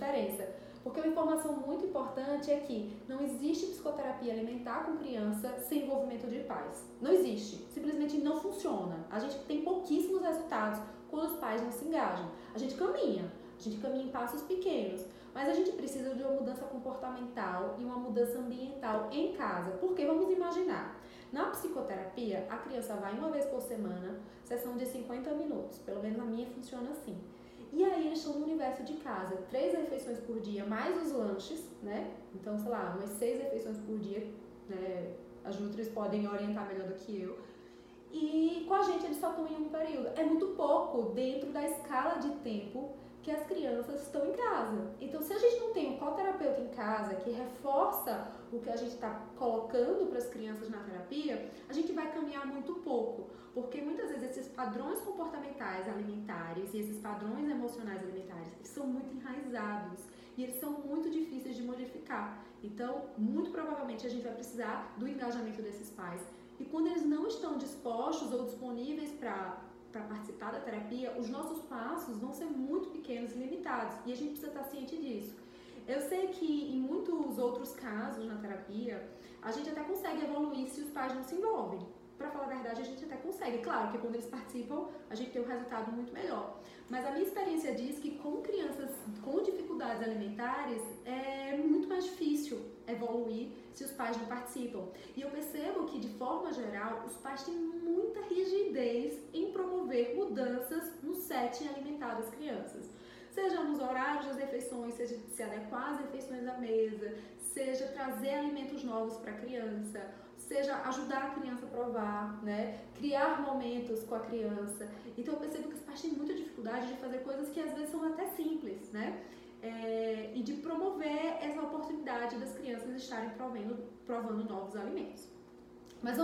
diferença. Porque uma informação muito importante é que não existe psicoterapia alimentar com criança sem envolvimento de pais. Não existe. Simplesmente não funciona. A gente tem pouquíssimos resultados quando os pais não se engajam. A gente caminha, a gente caminha em passos pequenos, mas a gente precisa de uma mudança comportamental e uma mudança ambiental em casa. Porque vamos imaginar, na psicoterapia, a criança vai uma vez por semana, sessão de 50 minutos. Pelo menos na minha funciona assim. Estão no universo de casa, três refeições por dia, mais os lanches, né? Então, sei lá, umas seis refeições por dia, né? As nutris podem orientar melhor do que eu. E com a gente eles só estão em um período. É muito pouco dentro da escala de tempo que as crianças estão em casa. Então, se a gente não tem um coterapeuta em casa que reforça o que a gente está colocando para as crianças na terapia, vai caminhar muito pouco, porque muitas vezes esses padrões comportamentais alimentares e esses padrões emocionais alimentares são muito enraizados e eles são muito difíceis de modificar. Então, muito provavelmente a gente vai precisar do engajamento desses pais. E quando eles não estão dispostos ou disponíveis para para participar da terapia, os nossos passos vão ser muito pequenos e limitados e a gente precisa estar ciente disso. Eu sei que em muitos outros casos na terapia, a gente até consegue evoluir se os pais não se envolvem. Para falar a verdade, a gente até consegue. Claro que quando eles participam, a gente tem um resultado muito melhor. Mas a minha experiência diz que com crianças com dificuldades alimentares é muito mais difícil evoluir se os pais não participam. E eu percebo que, de forma geral, os pais têm muita rigidez em promover mudanças no setting alimentar das crianças. Seja nos horários das refeições, seja se adequar às refeições à mesa, seja trazer alimentos novos para a criança, seja ajudar a criança a provar, né? criar momentos com a criança. Então eu percebo que os pais têm muita dificuldade de fazer coisas que às vezes são até simples, né? É, e de promover essa oportunidade das crianças estarem provendo, provando novos alimentos.